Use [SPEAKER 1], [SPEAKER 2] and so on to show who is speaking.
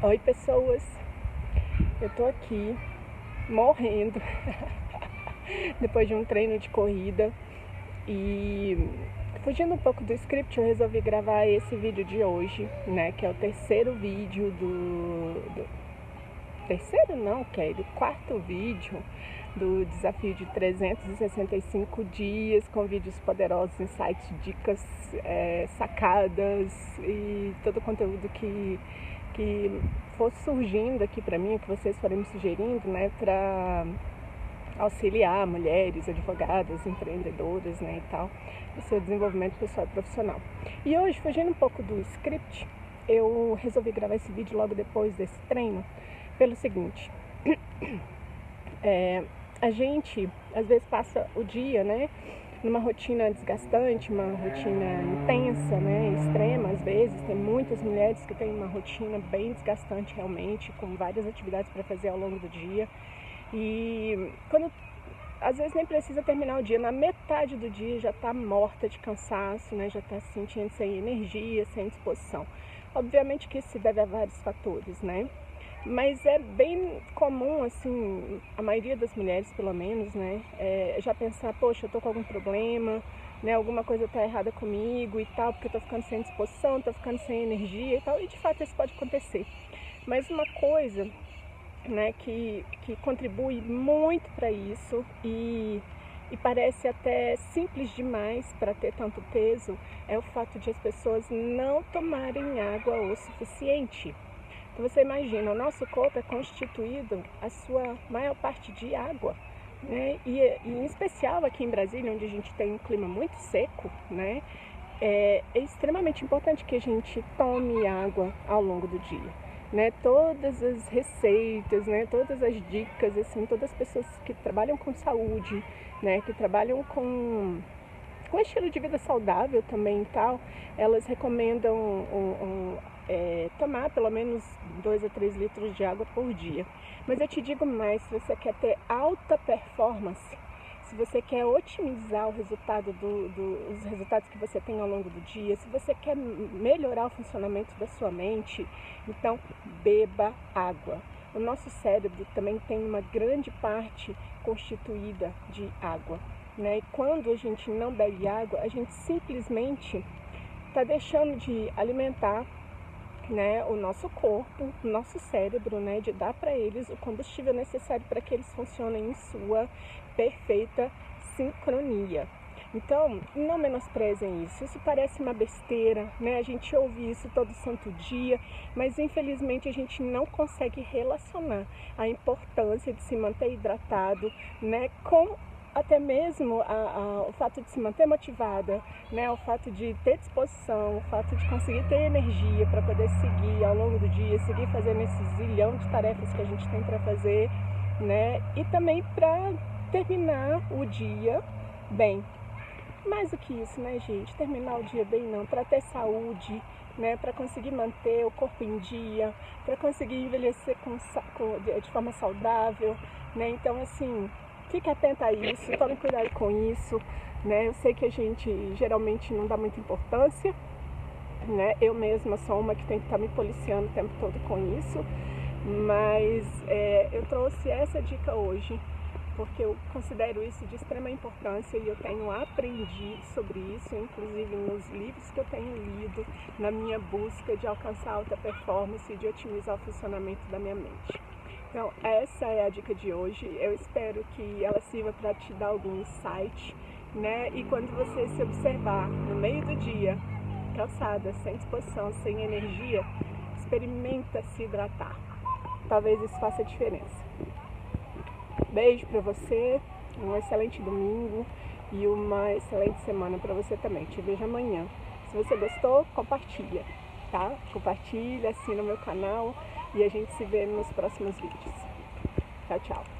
[SPEAKER 1] Oi pessoas, eu tô aqui morrendo depois de um treino de corrida. E fugindo um pouco do script eu resolvi gravar esse vídeo de hoje, né, que é o terceiro vídeo do, do terceiro não, Kelly, quarto vídeo do desafio de 365 dias com vídeos poderosos, insights, dicas, é, sacadas e todo o conteúdo que que for surgindo aqui para mim, que vocês forem me sugerindo, né, para auxiliar mulheres, advogadas, empreendedoras, né, e tal, no seu desenvolvimento pessoal e profissional. E hoje, fugindo um pouco do script, eu resolvi gravar esse vídeo logo depois desse treino, pelo seguinte, é, a gente às vezes passa o dia, né, numa rotina desgastante, uma rotina intensa, né, extrema às vezes. Tem muitas mulheres que têm uma rotina bem desgastante realmente, com várias atividades para fazer ao longo do dia. E quando às vezes nem precisa terminar o dia, na metade do dia já está morta de cansaço, né, já está se sentindo sem energia, sem disposição. Obviamente que isso se deve a vários fatores, né? Mas é bem comum, assim, a maioria das mulheres, pelo menos, né, é já pensar, poxa, eu tô com algum problema, né, alguma coisa tá errada comigo e tal, porque eu tô ficando sem disposição, tô ficando sem energia e tal, e de fato isso pode acontecer. Mas uma coisa, né, que, que contribui muito para isso e, e parece até simples demais para ter tanto peso, é o fato de as pessoas não tomarem água o suficiente. Você imagina, o nosso corpo é constituído a sua maior parte de água. Né? E, e, em especial aqui em Brasília, onde a gente tem um clima muito seco, né? É, é, extremamente importante que a gente tome água ao longo do dia. Né? Todas as receitas, né? todas as dicas, assim, todas as pessoas que trabalham com saúde, né? que trabalham com, com estilo de vida saudável também e tal, elas recomendam um, um, é, tomar pelo menos 2 a 3 litros de água por dia. Mas eu te digo mais, se você quer ter alta performance, se você quer otimizar o resultado do, do, os resultados que você tem ao longo do dia, se você quer melhorar o funcionamento da sua mente, então beba água. O nosso cérebro também tem uma grande parte constituída de água. Né? E quando a gente não bebe água, a gente simplesmente está deixando de alimentar né, o nosso corpo, nosso cérebro, né, de dar para eles o combustível necessário para que eles funcionem em sua perfeita sincronia. Então, não menosprezem isso. Isso parece uma besteira, né? A gente ouve isso todo santo dia, mas infelizmente a gente não consegue relacionar a importância de se manter hidratado, né, com até mesmo a, a, o fato de se manter motivada, né, o fato de ter disposição, o fato de conseguir ter energia para poder seguir ao longo do dia, seguir fazendo esse zilhão de tarefas que a gente tem para fazer, né, e também para terminar o dia bem. Mais do que isso, né, gente? Terminar o dia bem não, para ter saúde, né, para conseguir manter o corpo em dia, para conseguir envelhecer com, com, de forma saudável, né? Então, assim, Fique atenta a isso, tome cuidado com isso, né? Eu sei que a gente geralmente não dá muita importância, né? Eu mesma sou uma que tem que estar tá me policiando o tempo todo com isso, mas é, eu trouxe essa dica hoje porque eu considero isso de extrema importância e eu tenho aprendido sobre isso, inclusive nos livros que eu tenho lido, na minha busca de alcançar alta performance e de otimizar o funcionamento da minha mente. Então, essa é a dica de hoje. Eu espero que ela sirva para te dar algum insight, né? E quando você se observar no meio do dia, cansada, sem disposição, sem energia, experimenta se hidratar. Talvez isso faça diferença. Beijo para você, um excelente domingo e uma excelente semana para você também. Te vejo amanhã. Se você gostou, compartilha, tá? Compartilha, assina o meu canal e a gente se vê nos próximos vídeos. Tchau, tchau.